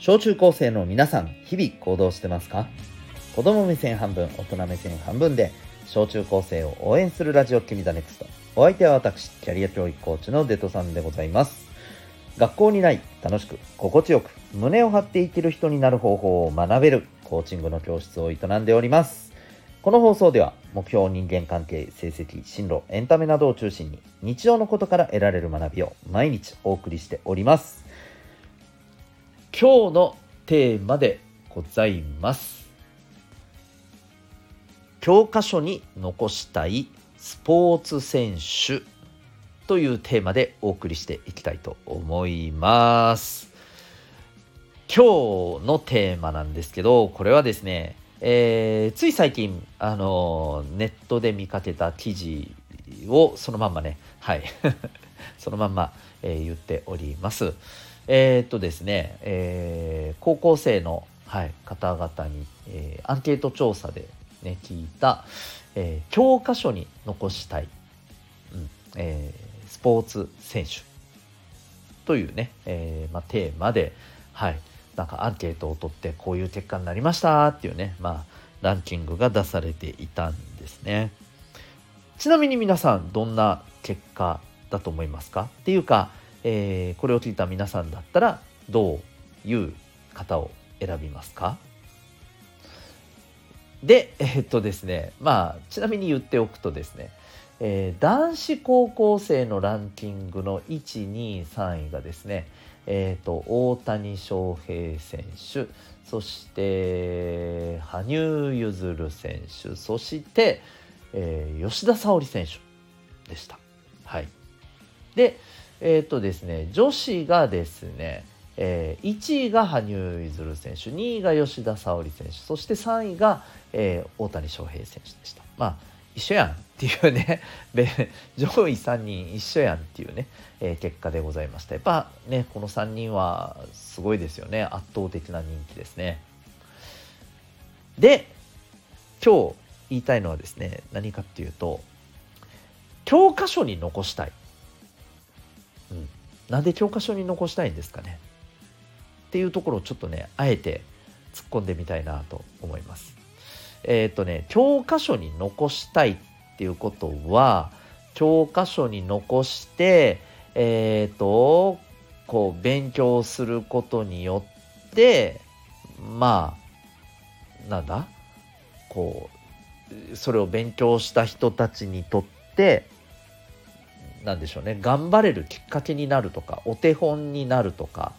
小中高生の皆さん、日々行動してますか？子供目線半分、大人目線半分で、小中高生を応援するラジオ君 The Next。お相手は私、キャリア教育コーチのデトさんでございます。学校にない、楽しく、心地よく、胸を張って生きる人になる方法を学べる、コーチングの教室を営んでおります。この放送では、目標、人間関係、成績、進路、エンタメなどを中心に、日常のことから得られる学びを毎日お送りしております。今日のテーマでございます。教科書に残したいスポーツ選手というテーマでお送りしていきたいと思います。今日のテーマなんですけどこれはですね、えー、つい最近あのネットで見かけた記事をそのまんまねはい。そのまんま、えー、言っております。えー、っとですね、えー、高校生の、はい、方々に、えー、アンケート調査で、ね、聞いた、えー、教科書に残したい、うんえー、スポーツ選手というね、えーま、テーマで、はい、なんかアンケートを取ってこういう結果になりましたっていうね、まあ、ランキングが出されていたんですね。ちなみに皆さんどんな結果だと思いますか？っていうかえー、これを聞いた皆さんだったらどういう方を選びますか？でえ、っとですねまあちなみに言っておくとですね、えー、男子高校生のランキングの123位がですねえーと、大谷翔平選手そして羽生結弦選手そして、えー、吉田沙保里選手でした。はい、で、えっ、ー、とですね、女子がですね、えー、1位が羽生結弦選手、2位が吉田沙保里選手、そして3位が、えー、大谷翔平選手でした。まあ、一緒やんっていうね、上位3人一緒やんっていうね、えー、結果でございました。やっぱね、この3人はすごいですよね。圧倒的な人気ですね。で、今日言いたいのはですね、何かっていうと、教科書に残したい。なんで教科書に残したいんですかね？っていうところをちょっとねあえて突っ込んでみたいなと思います。えー、っとね教科書に残したいっていうことは教科書に残してえー、っとこう勉強することによってまあなんだ？こうそれを勉強した人たちにとってなんでしょうね。頑張れるきっかけになるとかお手本になるとか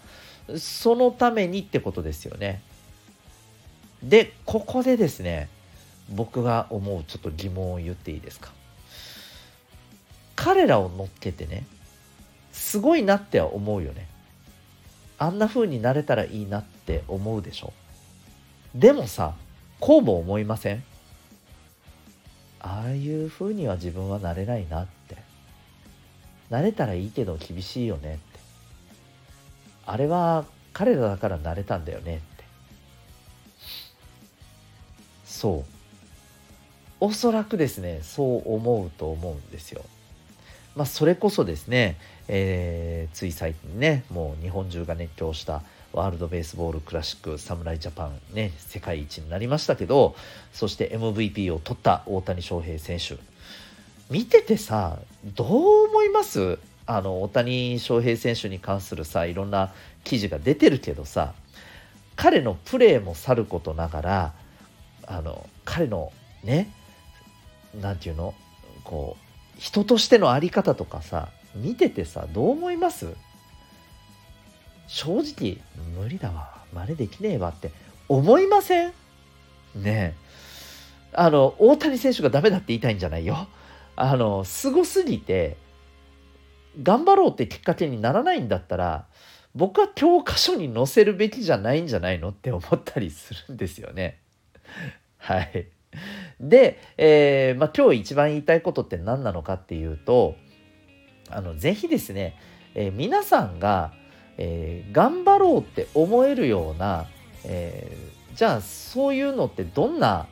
そのためにってことですよね。でここでですね僕が思うちょっと疑問を言っていいですか。彼らを乗っけてねすごいなっては思うよね。あんな風になれたらいいなって思うでしょ。でもさこうも思いません？ああいう風には自分はなれないなって。慣れたらいいけど厳しいよねって。あれは彼らだから慣れたんだよねって。そう。おそらくですねそう思うと思うんですよ。まあそれこそですね、えー、つい最近ねもう日本中が熱狂したワールドベースボールクラシック侍ジャパンね世界一になりましたけどそして MVP を取った大谷翔平選手。見ててさどう思います？あの大谷翔平選手に関するさいろんな記事が出てるけどさ彼のプレーもさることながらあの彼のね何て言うの？こう人としての在り方とかさ見ててさどう思います？正直無理だわ。真似できねえわって。思いません？ねえ。あの大谷選手がダメだって言いたいんじゃないよ。あの、すごすぎて、頑張ろうってきっかけにならないんだったら、僕は教科書に載せるべきじゃないんじゃないのって思ったりするんですよね。はい。で、えー、まあ、今日一番言いたいことって何なのかっていうと、あの、ぜひですね、えー、皆さんが、えー、頑張ろうって思えるような、えじゃあそういうのってどんな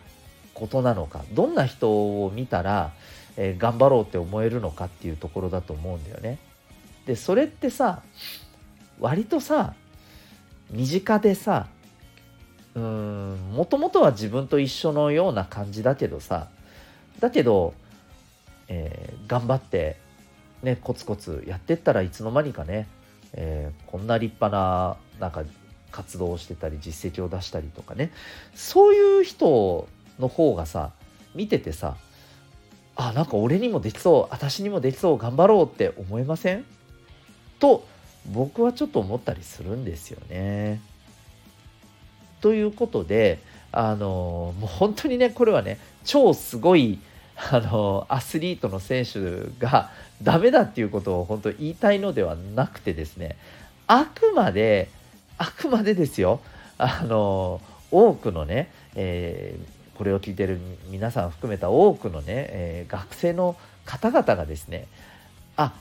ことなのか、どんな人を見たら、えー、頑張ろうって思えるのかっていうところだと思うんだよね。でそれってさ割とさ身近でさうんもともとは自分と一緒のような感じだけどさだけど、えー、頑張ってねコツコツやってったらいつの間にかね、えー、こんな立派ななんか活動をしてたり実績を出したりとかねそういう人の方がさ見ててさあなんか俺にもできそう私にもできそう頑張ろうって思いません？と僕はちょっと思ったりするんですよね。ということであのもう本当にねこれはね超すごいあのアスリートの選手がダメだっていうことを本当言いたいのではなくてですねあくまであくまでですよあの多くのね、えー、これを聞いてる皆さん含めた多くのね、えー、学生の方々がですねあ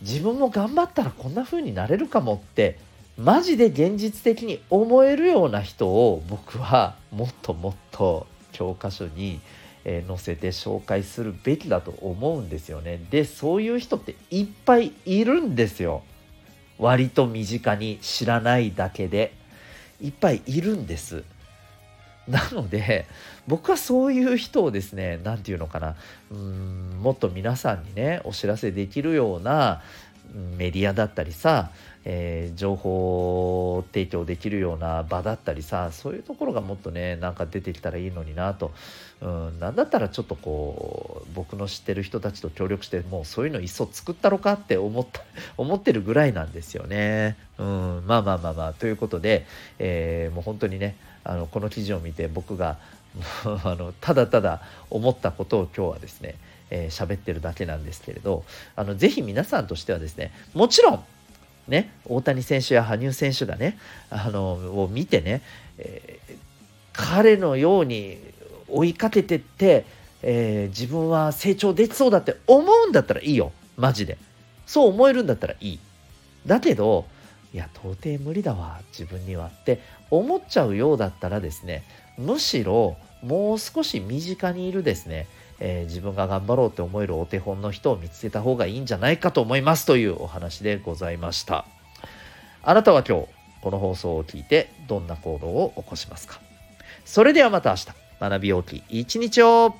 自分も頑張ったらこんな風になれるかもってマジで現実的に思えるような人を僕はもっともっと教科書に、載せて紹介するべきだと思うんですよね。でそういう人っていっぱいいるんですよ。割と身近に知らないだけでいっぱいいるんです。なので僕はそういう人をですね何て言うのかなうんもっと皆さんにねお知らせできるようなメディアだったりさ、えー、情報提供できるような場だったりさそういうところがもっとねなんか出てきたらいいのになと、うん、なんだったらちょっとこう僕の知ってる人たちと協力してもうそういうのいっそ作ったろかって思った 思ってるぐらいなんですよね。うん、まあまあまあまあということで、えー、もう本当にねあのこの記事を見て僕が あのただただ思ったことを今日はですねえー、喋ってるだけなんですけれどあのぜひ皆さんとしてはですねもちろんね大谷選手や羽生選手がねあのを見てね、えー、彼のように追いかけてって、えー、自分は成長できそうだって思うんだったらいいよ。マジで。そう思えるんだったらいい。だけどいや到底無理だわ。自分にはって思っちゃうようだったらですねむしろもう少し身近にいるですねえー、自分が頑張ろうって思えるお手本の人を見つけた方がいいんじゃないかと思いますというお話でございました。あなたは今日この放送を聞いてどんな行動を起こしますか？それではまた明日。学び大きい一日を。